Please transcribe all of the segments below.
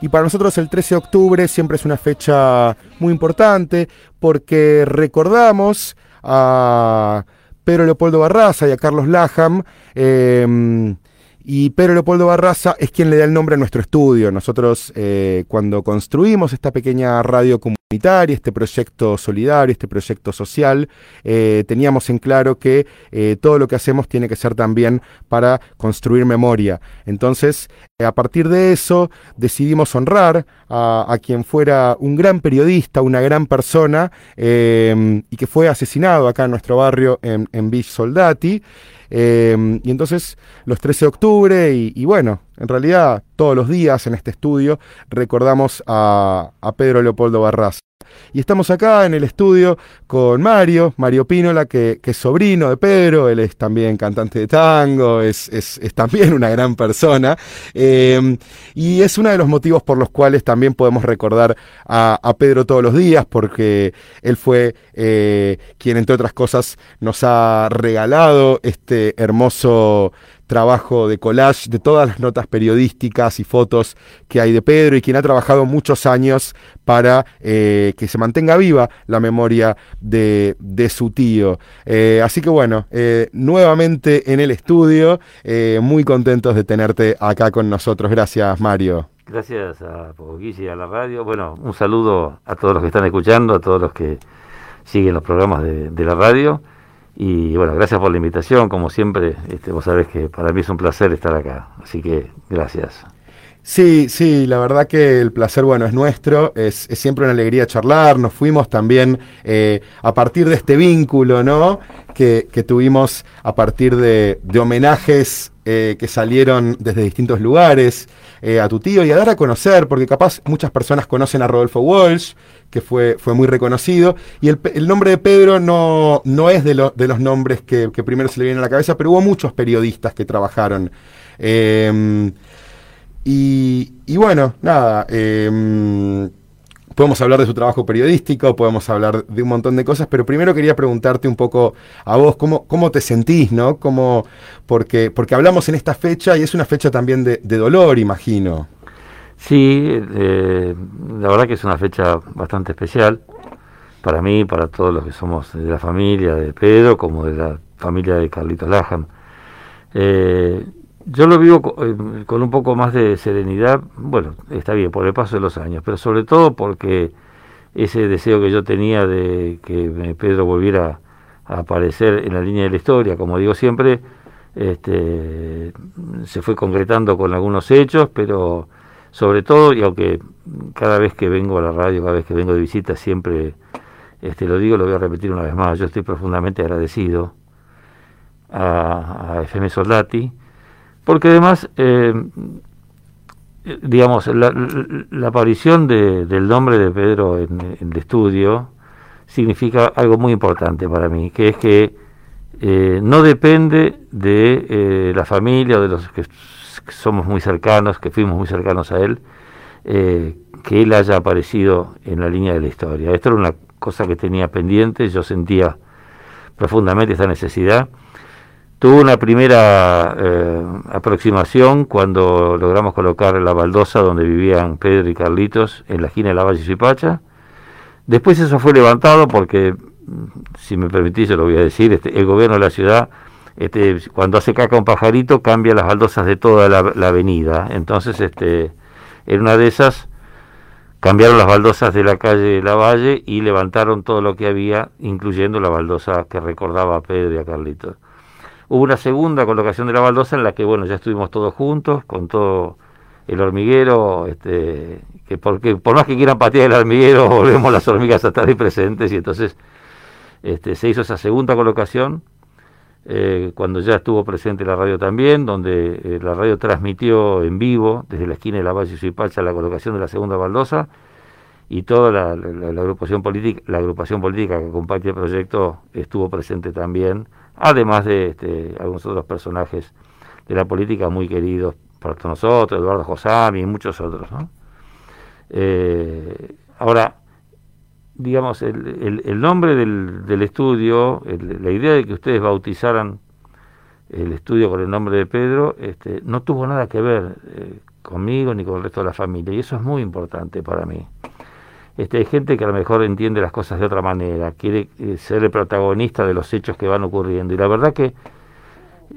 Y para nosotros el 13 de octubre siempre es una fecha muy importante porque recordamos a Pedro Leopoldo Barraza y a Carlos Laham. Em, y Pedro Leopoldo Barraza es quien le da el nombre a nuestro estudio. Nosotros eh, cuando construimos esta pequeña radio este proyecto solidario, este proyecto social, eh, teníamos en claro que eh, todo lo que hacemos tiene que ser también para construir memoria. Entonces, a partir de eso, decidimos honrar a, quien fuera un gran periodista, una gran persona, y que fue asesinado acá en nuestro barrio en, en Soldati. Em, y entonces los 13 de octubre y, bueno, en realidad todos los días en este estudio recordamos a, a Pedro Leopoldo Barras. Y estamos acá en el estudio con Mario, Mario Pínola, que, que es sobrino de Pedro, él es también cantante de tango, es, es, también una gran persona. Eh, y es uno de los motivos por los cuales también podemos recordar a, a Pedro todos los días, porque él fue eh, quien, entre otras cosas, nos ha regalado este hermoso trabajo de collage de todas las notas periodísticas y fotos que hay de Pedro y quien ha trabajado muchos años para eh, que se mantenga viva la memoria de, su tío. Eh, así que bueno, eh, nuevamente en el estudio, muy contentos de tenerte acá con nosotros. Gracias, Mario. Gracias a Poguisi y a la radio. Bueno, un saludo a todos los que están escuchando, a todos los que siguen los programas de, de la radio. Y bueno, gracias por la invitación, como siempre, este, vos sabés que para mí es un placer estar acá, así que gracias. Sí, sí, la verdad que el placer, bueno, es nuestro, es, siempre una alegría charlar, nos fuimos también eh, a partir de este vínculo, ¿no? Que, tuvimos a partir de, homenajes eh, que salieron desde distintos lugares eh, a tu tío y a dar a conocer, porque capaz muchas personas conocen a Rodolfo Walsh, que fue, fue muy reconocido. Y el, nombre de Pedro no, no es de, de los nombres que, primero se le vienen a la cabeza, pero hubo muchos periodistas que trabajaron. Em, y, bueno, nada. Podemos hablar de su trabajo periodístico, podemos hablar de un montón de cosas, pero primero quería preguntarte un poco a vos cómo, cómo te sentís, ¿no? Cómo, porque, porque hablamos en esta fecha y es una fecha también de, dolor, imagino. Sí, eh, la verdad que es una fecha bastante especial para mí, para todos los que somos de la familia de Pedro, como de la familia de Carlitos Laham. Eh, yo lo vivo eh, con, un poco más de serenidad, bueno, está bien, por el paso de los años, pero sobre todo porque ese deseo que yo tenía de que Pedro volviera a aparecer en la línea de la historia, como digo siempre, este, se fue concretando con algunos hechos, pero sobre todo, y aunque cada vez que vengo a la radio, cada vez que vengo de visita, siempre este, lo digo, lo voy a repetir una vez más, yo estoy profundamente agradecido a, a FM Soldati, porque además, eh, digamos, la, aparición del nombre de Pedro en, el estudio significa algo muy importante para mí, que es que eh, no depende de eh, la familia o de los que somos muy cercanos, que fuimos muy cercanos a él, eh, que él haya aparecido en la línea de la historia. Esto era una cosa que tenía pendiente, yo sentía profundamente esta necesidad. Tuvo una primera eh, aproximación cuando logramos colocar la baldosa donde vivían Pedro y Carlitos en la esquina de la Valle Suipacha. Después eso fue levantado porque, si me permitís, yo lo voy a decir, este, el gobierno de la ciudad este, cuando hace caca un pajarito cambia las baldosas de toda la, avenida. Entonces, este, en una de esas cambiaron las baldosas de la calle La Valle y levantaron todo lo que había, incluyendo la baldosa que recordaba a Pedro y a Carlitos. Hubo una segunda colocación de la baldosa en la que, bueno, ya estuvimos todos juntos, con todo el hormiguero, este, que porque por más que quieran patear el hormiguero, volvemos las hormigas a estar ahí presentes, y entonces este, se hizo esa segunda colocación eh, cuando ya estuvo presente la radio también, donde eh, la radio transmitió en vivo desde la esquina de la Valle Suipacha la colocación de la segunda baldosa y toda la, agrupación política la agrupación política que acompaña el proyecto estuvo presente también, además de este, algunos otros personajes de la política muy queridos por nosotros, Eduardo Josami y muchos otros. Eh, ahora, digamos, el, el, nombre del, del estudio, la idea de que ustedes bautizaran el estudio con el nombre de Pedro, este, no tuvo nada que ver eh, conmigo ni con el resto de la familia. Y eso es muy importante para mí. Este, hay gente que a lo mejor entiende las cosas de otra manera, quiere eh, ser el protagonista de los hechos que van ocurriendo. Y la verdad que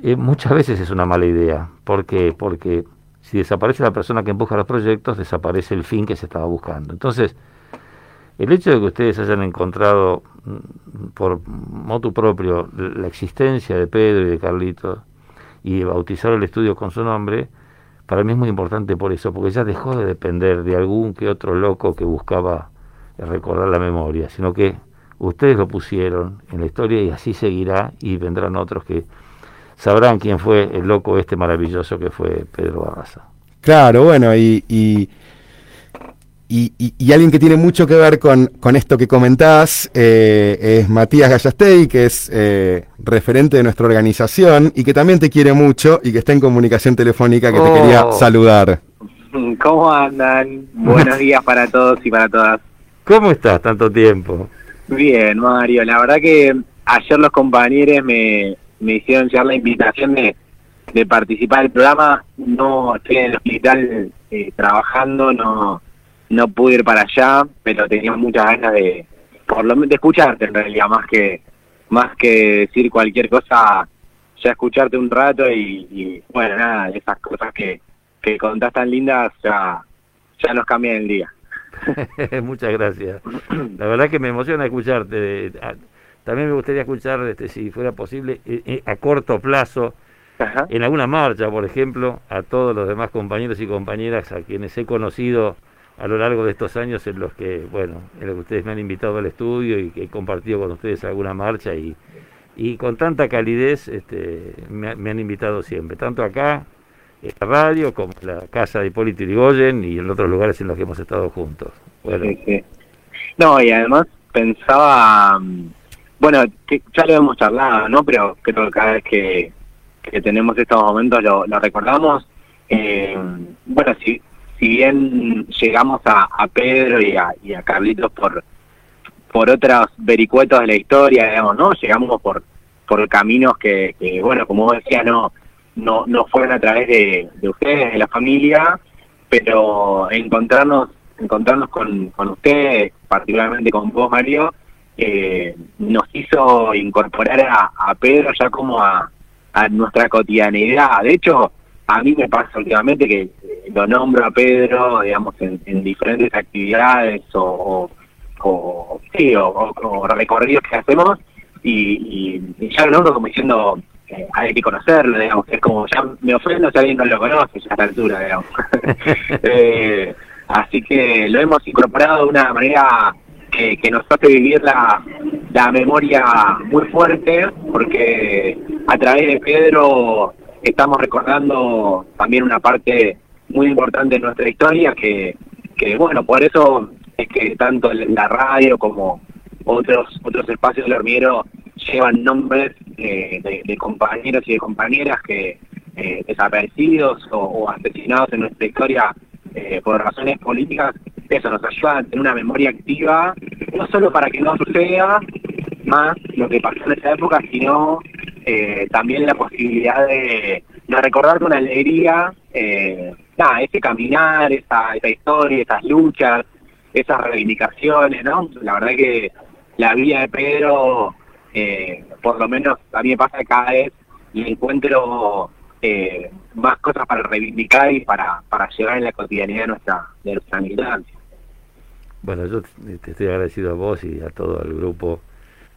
eh, muchas veces es una mala idea. ¿Por qué? Porque si desaparece la persona que empuja los proyectos, desaparece el fin que se estaba buscando. Entonces, el hecho de que ustedes hayan encontrado mm, por motu propio la existencia de Pedro y de Carlitos y bautizar el estudio con su nombre, para mí es muy importante por eso, porque ya dejó de depender de algún que otro loco que buscaba recordar la memoria, sino que ustedes lo pusieron en la historia y así seguirá y vendrán otros que sabrán quién fue el loco este maravilloso que fue Pedro Barraza. Claro, bueno, y, y, y, alguien que tiene mucho que ver con, con esto que comentás eh, es Matías Gallastey, que es eh, referente de nuestra organización y que también te quiere mucho y que está en comunicación telefónica, que te quería oh. saludar. ¿Cómo andan? Buenos días para todos y para todas. ¿Cómo estás tanto tiempo? Bien, Mario. La verdad que ayer los compañeros me, me hicieron llegar la invitación de, de participar del programa. No estoy en el hospital eh, trabajando, no no pude ir para allá, pero tenía muchas ganas de por lo de escucharte en realidad, más que más que decir cualquier cosa, ya escucharte un rato y, bueno, nada, esas cosas que, que contás tan lindas ya, ya nos cambian el día. Muchas gracias. La verdad que me emociona escucharte. También me gustaría escuchar, este, si fuera posible, eh, eh, a corto plazo, en alguna marcha, por ejemplo, a todos los demás compañeros y compañeras a quienes he conocido a lo largo de estos años en los que, bueno, en los que ustedes me han invitado al estudio y que he compartido con ustedes alguna marcha y, y con tanta calidez este, me, han invitado siempre, tanto acá, en la radio, como en la casa de Hipólito Yrigoyen y en otros lugares en los que hemos estado juntos. No, y además pensaba mm, bueno, que ya lo hemos charlado, ¿no? Pero creo que cada vez que, tenemos estos momentos lo, recordamos. Eh, bueno, si, si bien llegamos a, Pedro y a, y a Carlitos por por otros vericuetos de la historia, digamos, ¿no? Llegamos por por caminos que, bueno, como vos decías, no no no fueron a través de, de ustedes, de la familia, pero encontrarnos encontrarnos con, con ustedes, particularmente con vos, Mario, eh, nos hizo incorporar a, Pedro ya como a, nuestra cotidianidad. De hecho, a mí me pasa últimamente que lo nombro a Pedro, digamos, en, diferentes actividades o, o, sí, o, recorridos que hacemos y, ya lo nombro como diciendo eh, hay que conocerlo, digamos, es como ya me ofendo si alguien no lo conoce ya a esta altura, digamos. Eh, así que lo hemos incorporado de una manera que, nos hace vivir la, la memoria muy fuerte, porque a través de Pedro estamos recordando también una parte muy importante de nuestra historia, que, que bueno, por eso es que tanto la radio como otros otros espacios del hormiguero llevan nombres de, compañeros y de compañeras que eh, desaparecidos o, asesinados en nuestra historia eh, por razones políticas. Eso nos ayuda a tener una memoria activa, no solo para que no suceda más lo que pasó en esa época, sino eh, también la posibilidad de, recordar con alegría eh, nada, ese caminar, esa, esa historia, esas luchas, esas reivindicaciones, ¿no? La verdad que la vida de Pedro, eh, por lo menos a mí me pasa cada vez y encuentro eh, más cosas para reivindicar y para, para llevar en la cotidianidad de nuestra, de nuestra militancia. Bueno, yo te estoy agradecido a vos y a todo el grupo.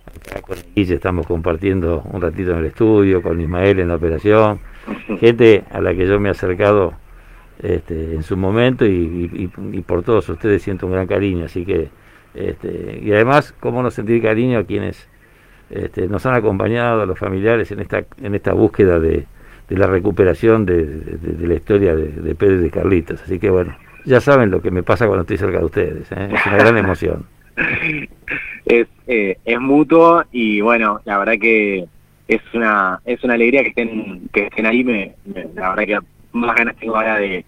Acá con Guille estamos compartiendo un ratito en el estudio, con Ismael en la operación, gente a la que yo me he acercado este, en su momento y, por todos ustedes siento un gran cariño, así que, este, y además, cómo no sentir cariño a quienes este, nos han acompañado, a los familiares en esta, en esta búsqueda de, la recuperación de, la historia de, de Pedro y de Carlitos, así que bueno, ya saben lo que me pasa cuando estoy cerca de ustedes. ¿eh? Es una gran emoción. es, eh, es mutuo y bueno, la verdad que es una es una alegría que estén que estén ahí. Me, la verdad que más ganas tengo ahora de,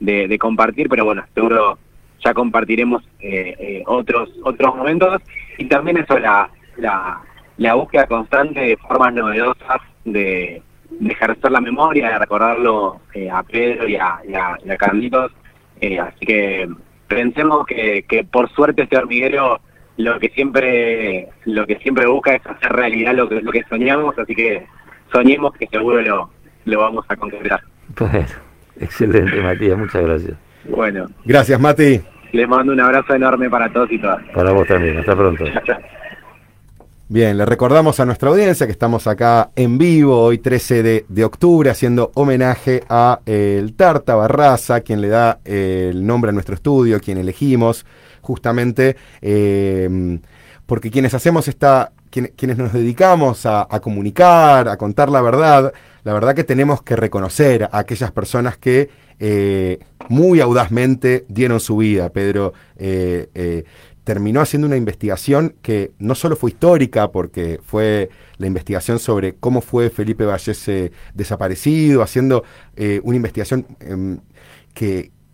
de, compartir, pero bueno, seguro ya compartiremos eh, eh, otros otros momentos y también eso la, la, la búsqueda constante de formas novedosas de, de ejercer la memoria, de recordarlo eh, a Pedro y a, y Carlitos. Eh, así que pensemos que, que por suerte este hormiguero lo que siempre lo que siempre busca es hacer realidad lo que, lo que soñamos, así que soñemos que seguro lo, lo vamos a concretar. Bueno, excelente Matías, muchas gracias. Bueno. Gracias Mati. Les mando un abrazo enorme para todos y todas. Para vos también, hasta pronto. Bien, le recordamos a nuestra audiencia que estamos acá en vivo hoy 13 de, octubre haciendo homenaje a eh, el Tarta Barraza, quien le da eh, el nombre a nuestro estudio, quien elegimos justamente eh, porque quienes hacemos esta, quienes nos dedicamos a, comunicar, a contar la verdad, la verdad que tenemos que reconocer a aquellas personas que muy audazmente dieron su vida. Pedro terminó haciendo una investigación que no solo fue histórica, porque fue la investigación sobre cómo fue Felipe Vallese desaparecido, haciendo eh, una investigación em,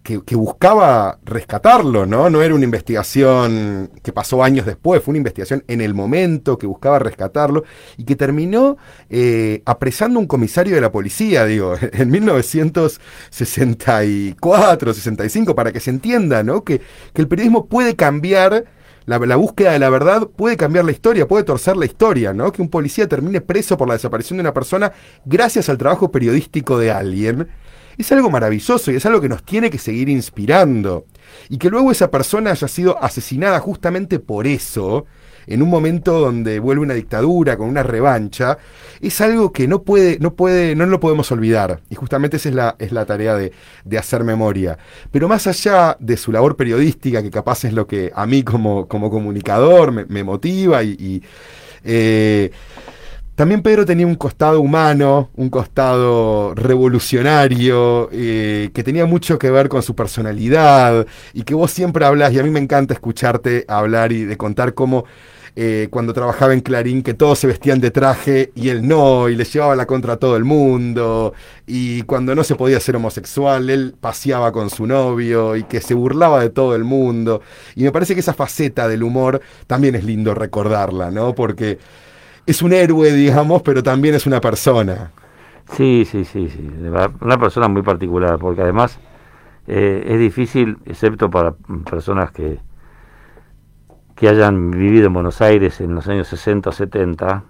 que, buscaba rescatarlo, ¿no? No era una investigación que pasó años después, fue una investigación en el momento que buscaba rescatarlo y que terminó eh, apresando un comisario de la policía, digo, en 1964, 65, para que se entienda, ¿no? Que, que el periodismo puede cambiar. La, la, búsqueda de la verdad puede cambiar la historia, puede torcer la historia, ¿no? Que un policía termine preso por la desaparición de una persona gracias al trabajo periodístico de alguien es algo maravilloso y es algo que nos tiene que seguir inspirando. Y que luego esa persona haya sido asesinada justamente por eso, en un momento donde vuelve una dictadura con una revancha, es algo que no puede, no puede, no lo podemos olvidar. Y justamente esa es la, es la tarea de, hacer memoria. Pero más allá de su labor periodística, que capaz es lo que a mí como, como comunicador me, motiva y, eh, también Pedro tenía un costado humano, un costado revolucionario, eh, que tenía mucho que ver con su personalidad y que vos siempre hablas, y a mí me encanta escucharte hablar y de contar cómo eh, cuando trabajaba en Clarín, que todos se vestían de traje y él no, y le llevaba la contra a todo el mundo, y cuando no se podía ser homosexual, él paseaba con su novio y que se burlaba de todo el mundo. Y me parece que esa faceta del humor también es lindo recordarla, ¿no? Porque es un héroe, digamos, pero también es una persona. Sí, sí, sí, sí. Una persona muy particular, porque además eh, es difícil, excepto para personas que, que hayan vivido en Buenos Aires en los años 60 o 70,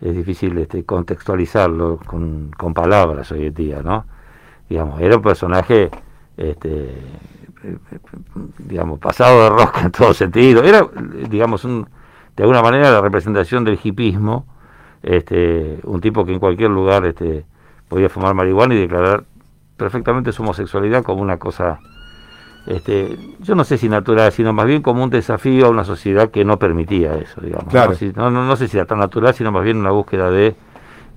es difícil este, contextualizarlo con, con palabras hoy en día, ¿no? Digamos, era un personaje, este, digamos, pasado de rosca en todo sentido. Era, digamos, un, de alguna manera la representación del hipismo, este, un tipo que en cualquier lugar este, podía fumar marihuana y declarar perfectamente su homosexualidad como una cosa, este, yo no sé si natural, sino más bien como un desafío a una sociedad que no permitía eso, digamos. ¿no? No, sé si era tan natural, sino más bien una búsqueda de,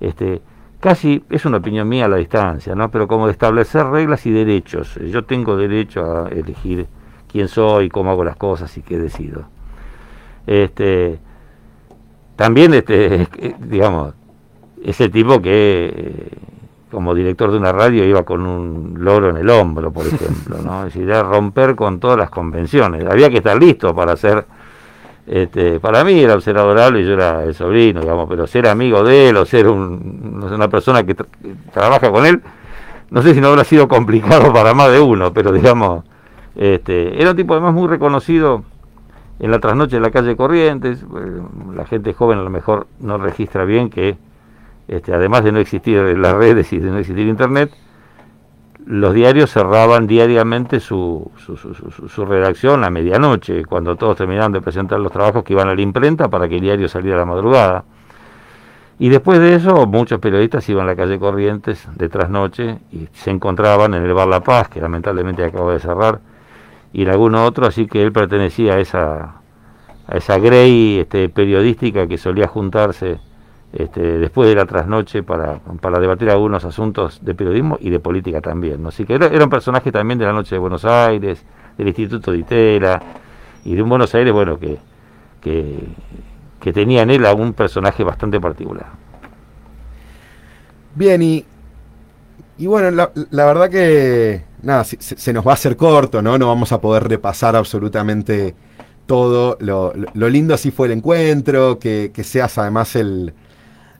este, casi, es una opinión mía a la distancia, ¿no? pero como de establecer reglas y derechos. Yo tengo derecho a elegir quién soy, cómo hago las cosas y qué decido. Este, también, este, digamos, ese tipo que como director de una radio iba con un loro en el hombro, por ejemplo, ¿no? Es decir, romper con todas las convenciones. Había que estar listo para ser, este, para mí era ser adorable y yo era el sobrino, digamos, pero ser amigo de él o ser un, una persona que, trabaja con él, no sé si no habrá sido complicado para más de uno, pero digamos, este, era un tipo además muy reconocido en la trasnoche de la calle Corrientes, eh, la gente joven a lo mejor no registra bien que, este, además de no existir las redes y de no existir internet, los diarios cerraban diariamente su, su, su, redacción a medianoche, cuando todos terminaban de presentar los trabajos que iban a la imprenta para que el diario saliera a la madrugada. Y después de eso, muchos periodistas iban a la calle Corrientes de trasnoche y se encontraban en el Bar La Paz, que lamentablemente acaba de cerrar, y en alguno otro, así que él pertenecía a esa, a esa grey este, periodística que solía juntarse este, después de la trasnoche para, para debatir algunos asuntos de periodismo y de política también. Así que era, un personaje también de la noche de Buenos Aires, del Instituto de Itela, y de un Buenos Aires, bueno, que, que, que tenía en él algún personaje bastante particular. Bien, y, y bueno, la, verdad que nada, se, nos va a hacer corto, ¿no? No vamos a poder repasar absolutamente todo. Lo, lindo así fue el encuentro, que, seas además el,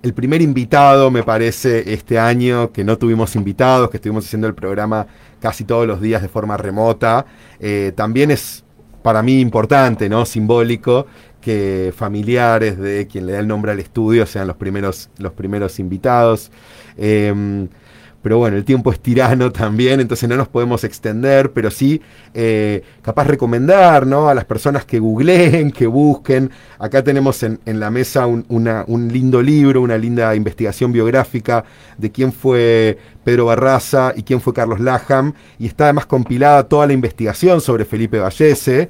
el primer invitado, me parece, este año, que no tuvimos invitados, que estuvimos haciendo el programa casi todos los días de forma remota. Eh, también es para mí importante, ¿no? Simbólico que familiares de quien le da el nombre al estudio sean los primeros, los primeros invitados. Em, pero bueno, el tiempo es tirano también, entonces no nos podemos extender, pero sí eh, capaz recomendar ¿no? a las personas que googleen, que busquen. Acá tenemos en, la mesa un, un, lindo libro, una linda investigación biográfica de quién fue Pedro Barraza y quién fue Carlos Laham, y está además compilada toda la investigación sobre Felipe Vallese.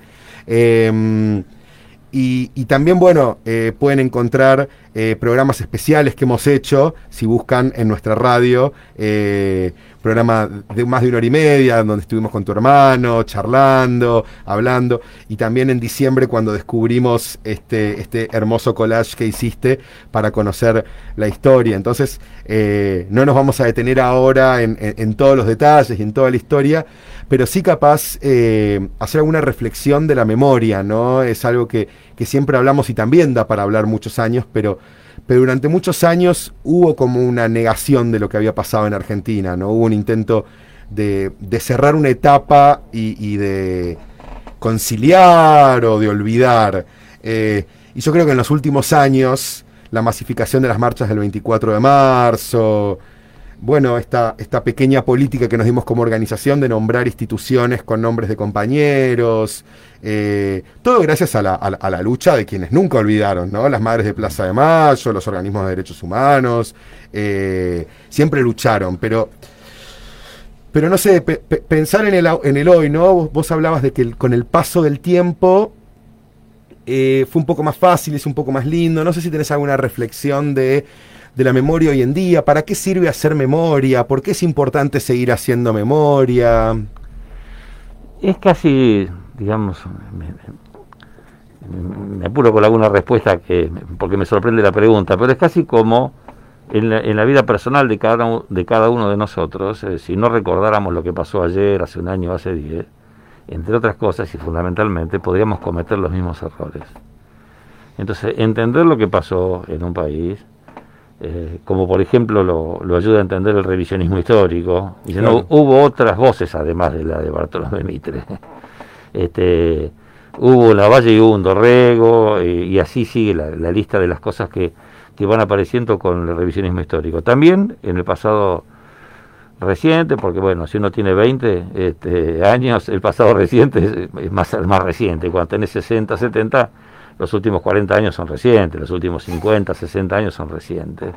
Y, también, bueno, eh, pueden encontrar eh, programas especiales que hemos hecho, si buscan en nuestra radio, eh, programa de más de una hora y media, donde estuvimos con tu hermano, charlando, hablando, y también en diciembre cuando descubrimos este, este hermoso collage que hiciste para conocer la historia. Entonces, no nos vamos a detener ahora en, todos los detalles y en toda la historia, pero sí capaz hacer alguna reflexión de la memoria, ¿no? Es algo que que siempre hablamos y también da para hablar muchos años, pero, pero durante muchos años hubo como una negación de lo que había pasado en Argentina, ¿no? Hubo un intento de, cerrar una etapa y, de conciliar o de olvidar. Eh, y yo creo que en los últimos años, la masificación de las marchas del 24 de marzo, bueno, esta, esta pequeña política que nos dimos como organización de nombrar instituciones con nombres de compañeros, eh, todo gracias a la, lucha de quienes nunca olvidaron, ¿no? Las madres de Plaza de Mayo, los organismos de derechos humanos, eh, siempre lucharon, pero, pero no sé, pensar en el, en el hoy, ¿no? Vos, hablabas de que con el paso del tiempo eh, fue un poco más fácil, es un poco más lindo, no sé si tenés alguna reflexión de de la memoria hoy en día? ¿Para qué sirve hacer memoria? ¿Por qué es importante seguir haciendo memoria? Es casi, digamos, me, apuro con alguna respuesta que porque me sorprende la pregunta, pero es casi como en la, vida personal de cada, de cada uno de nosotros, si no recordáramos lo que pasó ayer, hace un año, hace diez, entre otras cosas y fundamentalmente, podríamos cometer los mismos errores. Entonces, entender lo que pasó en un país, eh, como por ejemplo lo, ayuda a entender el revisionismo histórico. Y no, hubo otras voces además de la de Bartolomé Mitre. este, hubo la Valle y hubo un Dorrego, y, así sigue la, lista de las cosas que, que van apareciendo con el revisionismo histórico. También en el pasado reciente, porque bueno, si uno tiene 20 este, años, el pasado reciente es, más, más reciente, cuando tenés 60, 70 los últimos 40 años son recientes, los últimos 50, 60 años son recientes.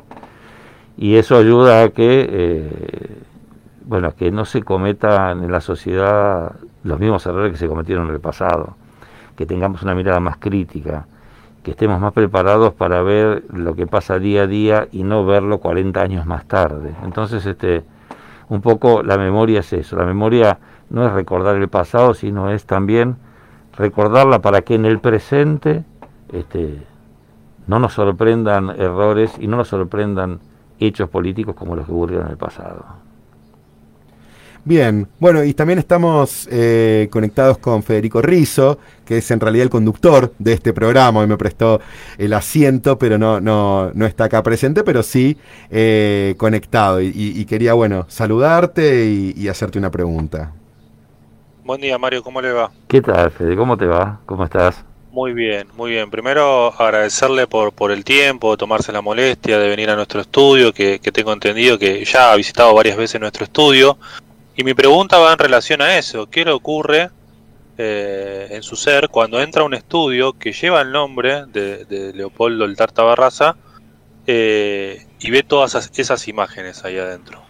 Y eso ayuda a que, eh, bueno, que no se cometan en la sociedad los mismos errores que se cometieron en el pasado, que tengamos una mirada más crítica, que estemos más preparados para ver lo que pasa día a día y no verlo 40 años más tarde. Entonces, este, un poco la memoria es eso, la memoria no es recordar el pasado, sino es también recordarla para que en el presente este, no nos sorprendan errores y no nos sorprendan hechos políticos como los que ocurrieron en el pasado. Bien, bueno, y también estamos eh, conectados con Federico Rizzo, que es en realidad el conductor de este programa, y me prestó el asiento, pero no, no, no está acá presente, pero sí eh, conectado. Y, quería, bueno, saludarte y, y hacerte una pregunta. Buen día, Mario, ¿cómo le va? ¿Qué tal, Fede? ¿Cómo te va? ¿Cómo estás? Muy bien, muy bien. Primero agradecerle por, por el tiempo, tomarse la molestia de venir a nuestro estudio, que, tengo entendido que ya ha visitado varias veces nuestro estudio. Y mi pregunta va en relación a eso. ¿Qué le ocurre eh, en su ser cuando entra un estudio que lleva el nombre de, Leopoldo el Tarta Barraza eh, y ve todas esas, imágenes ahí adentro?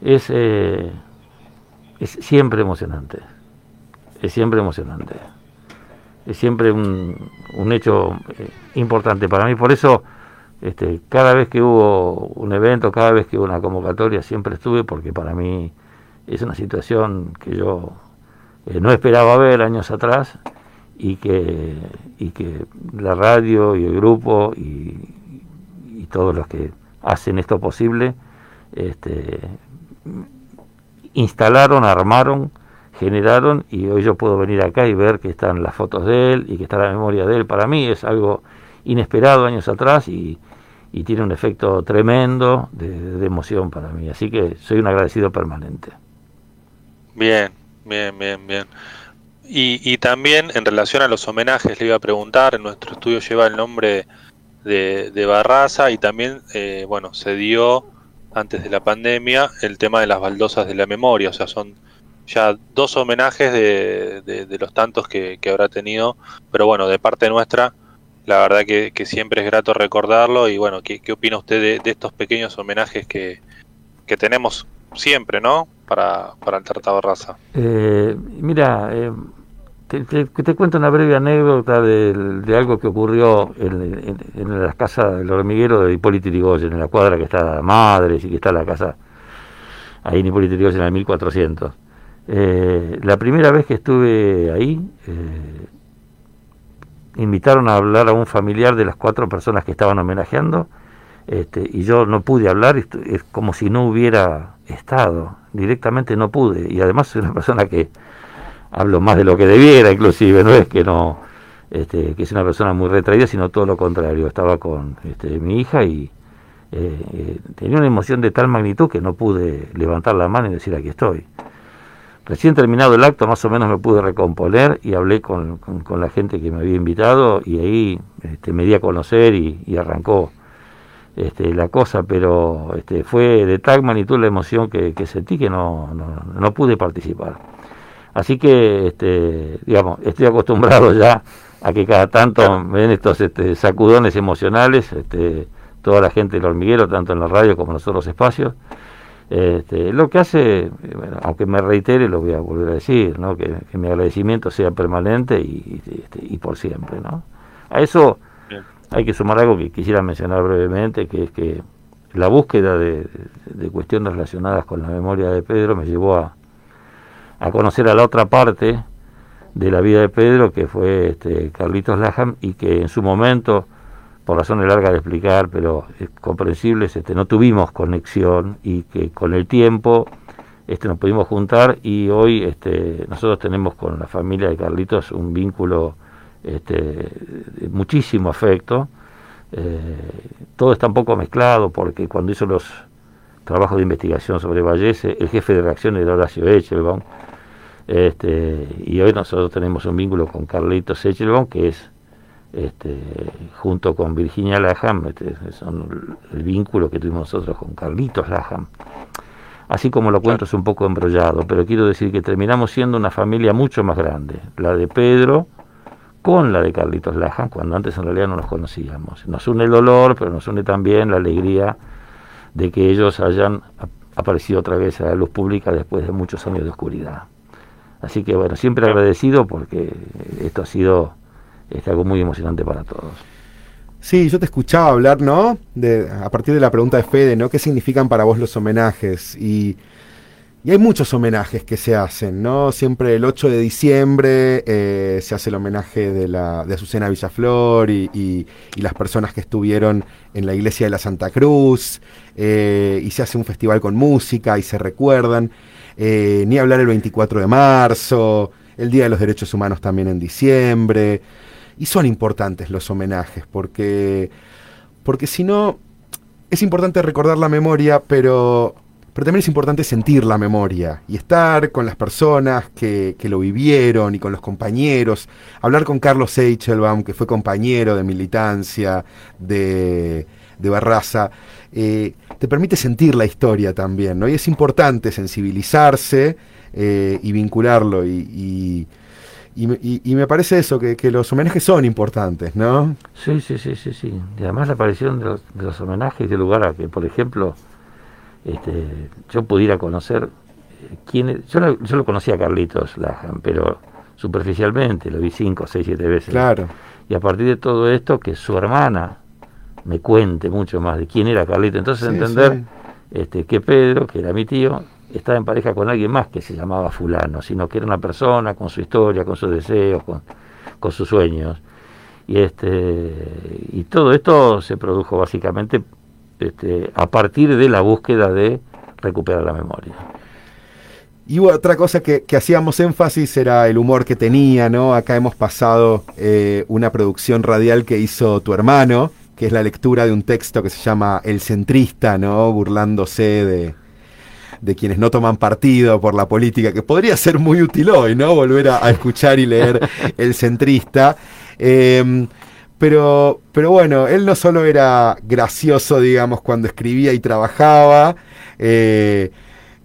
Es, eh, es siempre emocionante. Es siempre emocionante es siempre un, un hecho eh, importante para mí. Por eso, este, cada vez que hubo un evento, cada vez que hubo una convocatoria, siempre estuve, porque para mí es una situación que yo eh, no esperaba ver años atrás y que, y que la radio y el grupo y, todos los que hacen esto posible este, instalaron, armaron generaron y hoy yo puedo venir acá y ver que están las fotos de él y que está la memoria de él. Para mí es algo inesperado años atrás y, y tiene un efecto tremendo de, emoción para mí. Así que soy un agradecido permanente. Bien, bien, bien, bien. Y, y también en relación a los homenajes, le iba a preguntar, nuestro estudio lleva el nombre de, de Barraza y también, eh, bueno, se dio antes de la pandemia el tema de las baldosas de la memoria, o sea, son ya dos homenajes de, de, los tantos que, habrá tenido, pero bueno, de parte nuestra, la verdad que, que siempre es grato recordarlo y bueno, ¿qué, opina usted de, estos pequeños homenajes que, que tenemos siempre, ¿no? Para, para el Tarta Barraza. Eh, mira, eh, te, cuento una breve anécdota de, algo que ocurrió en, en, las casas del hormiguero de Hipólito Yrigoyen, en la cuadra que está Madres y que está la casa ahí en Hipólito Yrigoyen en el 1400. Eh, la primera vez que estuve ahí, eh, invitaron a hablar a un familiar de las cuatro personas que estaban homenajeando, este, y yo no pude hablar, es como si no hubiera estado, directamente no pude, y además soy una persona que hablo más de lo que debiera inclusive, no es que no, este, que es una persona muy retraída, sino todo lo contrario, estaba con este, mi hija y eh, eh, tenía una emoción de tal magnitud que no pude levantar la mano y decir aquí estoy. Recién terminado el acto, más o menos me pude recomponer y hablé con, la gente que me había invitado y ahí este, me di a conocer y, arrancó este, la cosa, pero este, fue de tal magnitud la emoción que, que sentí que no, no, no pude participar. Así que, este, digamos, estoy acostumbrado ya a que cada tanto me den estos este, sacudones emocionales, este, toda la gente del hormiguero, tanto en la radio como en los otros espacios. Este, lo que hace, bueno, aunque me reitere, lo voy a volver a decir, ¿no? que, mi agradecimiento sea permanente y, este, y, por siempre. ¿no? A eso hay que sumar algo que quisiera mencionar brevemente, que es que la búsqueda de cuestiones relacionadas con la memoria de Pedro me llevó a, a conocer a la otra parte de la vida de Pedro, que fue este, Carlitos Laham, y que en su momento, por razones largas de explicar, pero comprensibles, este, no tuvimos conexión y que con el tiempo este, nos pudimos juntar y hoy este, nosotros tenemos con la familia de Carlitos un vínculo este, muchísimo afecto. Eh, todo está un poco mezclado porque cuando hizo los trabajos de investigación sobre Vallese, el jefe de reacción era Horacio Echelbaum, este, y hoy nosotros tenemos un vínculo con Carlitos Echelbaum, que es este, junto con Virginia Laham, este, son el vínculo que tuvimos nosotros con Carlitos Laham. Así como lo cuento es un poco embrollado, pero quiero decir que terminamos siendo una familia mucho más grande, la de Pedro con la de Carlitos Laham, cuando antes en realidad no nos conocíamos. Nos une el dolor, pero nos une también la alegría de que ellos hayan aparecido otra vez a la luz pública después de muchos años de oscuridad. Así que bueno, siempre agradecido porque esto ha sido este, algo muy emocionante para todos. Sí, yo te escuchaba hablar, ¿no? De, a partir de la pregunta de Fede, ¿no? ¿Qué significan para vos los homenajes? Y, hay muchos homenajes que se hacen, ¿no? Siempre el 8 de diciembre eh, se hace el homenaje de, la, de Azucena Villaflor y, y, las personas que estuvieron en la iglesia de la Santa Cruz, eh, y se hace un festival con música y se recuerdan. Eh, ni hablar el 24 de marzo, el Día de los Derechos Humanos también en diciembre. Y son importantes los homenajes, porque, porque si no, es importante recordar la memoria, pero, pero también es importante sentir la memoria y estar con las personas que, que lo vivieron y con los compañeros. Hablar con Carlos Eichelbaum, que fue compañero de militancia de, de Barraza. Eh, te permite sentir la historia también, ¿no? Y es importante sensibilizarse eh, y vincularlo. Y, y, me parece eso, que, los homenajes son importantes, ¿no? Sí, sí, sí, sí, sí. Y además la aparición de los, homenajes de lugar a que, por ejemplo, este, yo pudiera conocer eh, quién yo, lo, yo lo conocía a Carlitos Lajan, pero superficialmente, lo vi cinco, seis, siete veces. Claro. Y a partir de todo esto, que su hermana me cuente mucho más de quién era Carlito. Entonces entender Este, que Pedro, que era mi tío, estaba en pareja con alguien más que se llamaba fulano, sino que era una persona con su historia, con sus deseos, con, con sus sueños. Y este y todo esto se produjo básicamente este, a partir de la búsqueda de recuperar la memoria. Y otra cosa que, hacíamos énfasis era el humor que tenía, ¿no? Acá hemos pasado eh, una producción radial que hizo tu hermano, que es la lectura de un texto que se llama El centrista, ¿no? Burlándose de, de quienes no toman partido por la política, que podría ser muy útil hoy, ¿no? Volver a, escuchar y leer El centrista. Em, pero, pero bueno, él no solo era gracioso, digamos, cuando escribía y trabajaba, eh,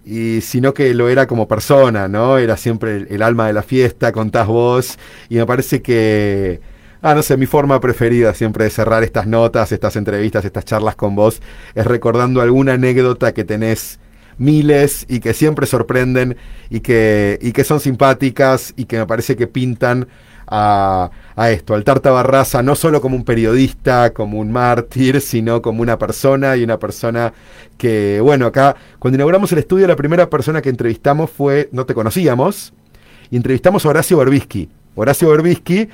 y, sino que lo era como persona, ¿no? Era siempre el, alma de la fiesta, contás vos, y me parece que, ah, no sé, mi forma preferida siempre de cerrar estas notas, estas entrevistas, estas charlas con vos, es recordando alguna anécdota que tenés miles y que siempre sorprenden y que, y que son simpáticas y que me parece que pintan a, esto, al Tarta Barraza, no solo como un periodista, como un mártir, sino como una persona y una persona que, bueno, acá, cuando inauguramos el estudio, la primera persona que entrevistamos fue, no te conocíamos, y entrevistamos a Horacio Berbisky. Horacio Berbisky,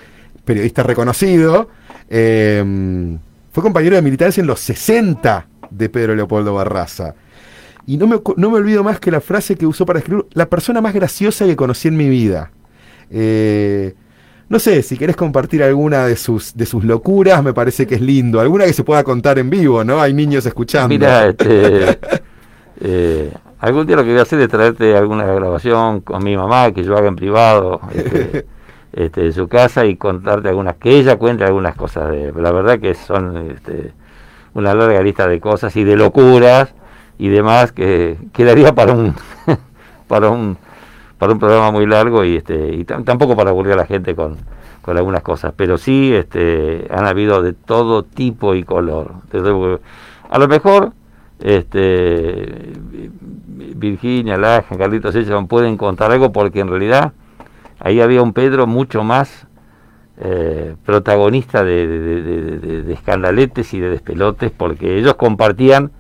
periodista reconocido, em, fue compañero de militancia en los 60 de Pedro Leopoldo Barraza. Y no me, no me olvido más que la frase que usó para escribir, la persona más graciosa que conocí en mi vida. Eh, no sé, si querés compartir alguna de sus, de sus locuras, me parece que es lindo. Alguna que se pueda contar en vivo, ¿no? Hay niños escuchando. Mira, este, eh, algún día lo que voy a hacer es traerte alguna grabación con mi mamá que yo haga en privado este, este, de su casa y contarte algunas, que ella cuente algunas cosas. De, la verdad que son este, una larga lista de cosas y de locuras y demás que quedaría para un, para un para un programa muy largo y este y tampoco para aburrir a la gente con, con algunas cosas, pero sí este han habido de todo tipo y color. A lo mejor este Virginia, Laja, Carlitos, ellos pueden contar algo porque en realidad ahí había un Pedro mucho más eh, protagonista de, de, escandaletes y de despelotes porque ellos compartían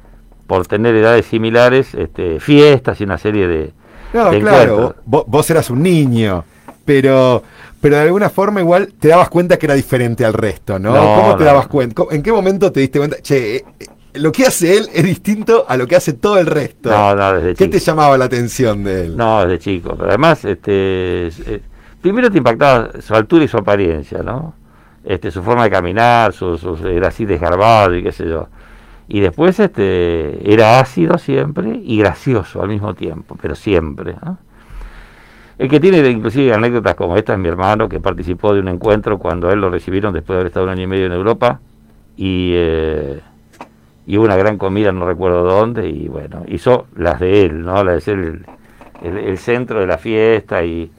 por tener edades similares este, fiestas y una serie de, no, claro, vos, eras un niño, pero, pero de alguna forma igual te dabas cuenta que era diferente al resto, ¿no? cómo te dabas cuenta? ¿En qué momento te diste cuenta? Che, eh, eh, lo que hace él es distinto a lo que hace todo el resto. No, no, desde ¿Qué te llamaba la atención de él? No, desde chico. Pero además, este, eh, primero te impactaba su altura y su apariencia, ¿no? Este, su forma de caminar, su, su, era así desgarbado y qué sé yo y después este era ácido siempre y gracioso al mismo tiempo, pero siempre. El que tiene inclusive anécdotas como esta es mi hermano, que participó de un encuentro cuando él lo recibieron después de haber estado un año y medio en Europa y, eh, y hubo una gran comida, no recuerdo dónde, y bueno, hizo las de él, ¿no? La de ser el, el centro de la fiesta y,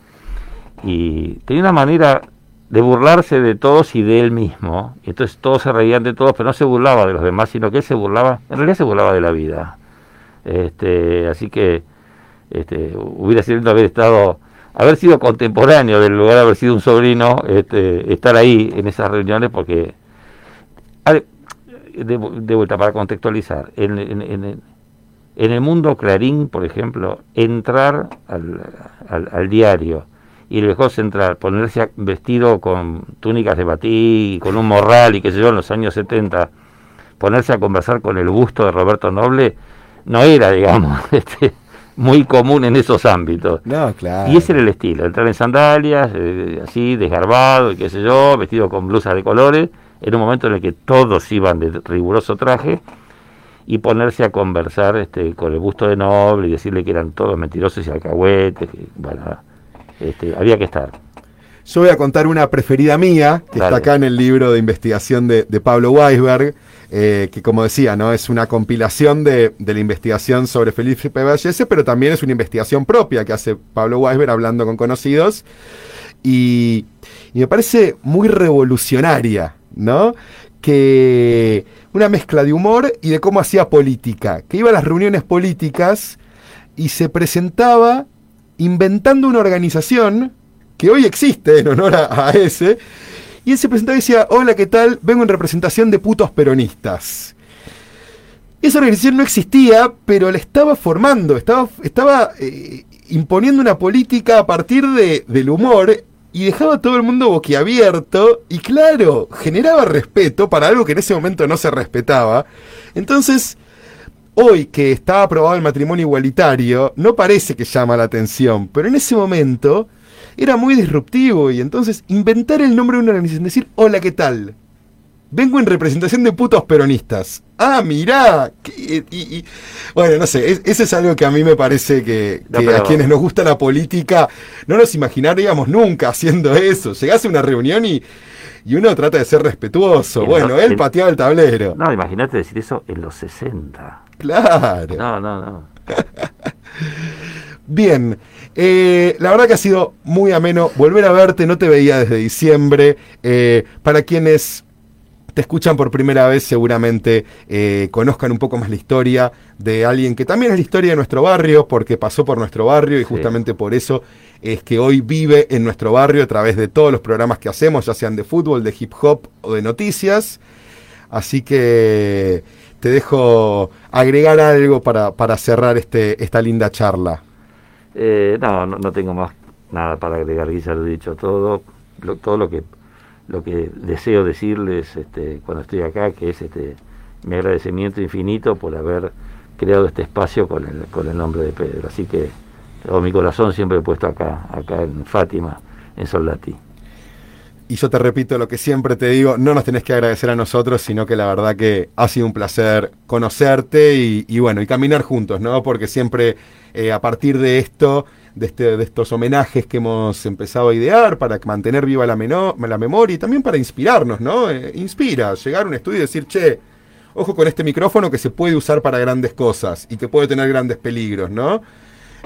y tenía una manera de burlarse de todos y de él mismo. Entonces todos se reían de todos, pero no se burlaba de los demás, sino que él se burlaba, en realidad se burlaba de la vida. Este, así que este, hubiera sido haber estado, haber sido contemporáneo del lugar de haber sido un sobrino, este, estar ahí en esas reuniones, porque de, vuelta para contextualizar, en, en, el mundo Clarín, por ejemplo, entrar al, al diario y le dejó central, ponerse vestido con túnicas de batí, con un morral y qué sé yo, en los años 70, ponerse a conversar con el busto de Roberto Noble, no era, digamos, este, muy común en esos ámbitos. No, claro. Y ese era el estilo, entrar en sandalias, eh, así, desgarbado y qué sé yo, vestido con blusas de colores, en un momento en el que todos iban de riguroso traje, y ponerse a conversar este, con el busto de Noble y decirle que eran todos mentirosos y alcahuetes, que, bueno, este, había que estar. Yo voy a contar una preferida mía, que está acá en el libro de investigación de, Pablo Weisberg, eh, que como decía, ¿no? es una compilación de, la investigación sobre Felipe Vallese, pero también es una investigación propia que hace Pablo Weisberg hablando con conocidos. Y, y me parece muy revolucionaria, ¿no? Que una mezcla de humor y de cómo hacía política, que iba a las reuniones políticas y se presentaba inventando una organización que hoy existe en honor a, ese. Y él se presentaba y decía, hola, ¿qué tal? Vengo en representación de putos peronistas. Esa organización no existía, pero la estaba formando, estaba, estaba eh, imponiendo una política a partir de, del humor y dejaba a todo el mundo boquiabierto y claro, generaba respeto para algo que en ese momento no se respetaba. Entonces, hoy que está aprobado el matrimonio igualitario, no parece que llama la atención, pero en ese momento era muy disruptivo y entonces inventar el nombre de una organización, decir, hola, ¿qué tal? Vengo en representación de putos peronistas. Ah, mirá. Y, bueno, no sé, ese es algo que a mí me parece que, a quienes nos gusta la política no nos imaginaríamos nunca haciendo eso. Llegás a una reunión y, y uno trata de ser respetuoso. bueno, él pateaba el tablero. No, imagínate decir eso en los 60. Claro. No, no, no. Bien, eh, la verdad que ha sido muy ameno volver a verte, no te veía desde diciembre. Eh, para quienes te escuchan por primera vez, seguramente eh, conozcan un poco más la historia de alguien que también es la historia de nuestro barrio, porque pasó por nuestro barrio y justamente por eso es que hoy vive en nuestro barrio a través de todos los programas que hacemos, ya sean de fútbol, de hip hop o de noticias. Así que te dejo agregar algo para, para cerrar este, esta linda charla. Eh, no, no, tengo más nada para agregar, ya lo he dicho todo, todo lo que lo que deseo decirles este, cuando estoy acá, que es este, mi agradecimiento infinito por haber creado este espacio con el, con el nombre de Pedro. Así que todo mi corazón siempre he puesto acá, acá en Fátima, en Soldati. Y yo te repito lo que siempre te digo, no nos tenés que agradecer a nosotros, sino que la verdad que ha sido un placer conocerte y, bueno, y caminar juntos, ¿no? Porque siempre eh, a partir de esto de, este, de estos homenajes que hemos empezado a idear para mantener viva la, la memoria y también para inspirarnos, ¿no? Eh, inspira, llegar a un estudio y decir, che, ojo con este micrófono que se puede usar para grandes cosas y que puede tener grandes peligros, ¿no?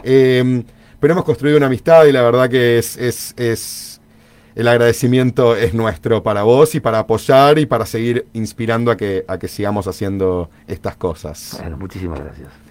Eh, pero hemos construido una amistad y la verdad que es, es, es, el agradecimiento es nuestro para vos y para apoyar y para seguir inspirando a que, a que sigamos haciendo estas cosas. Bueno, muchísimas gracias.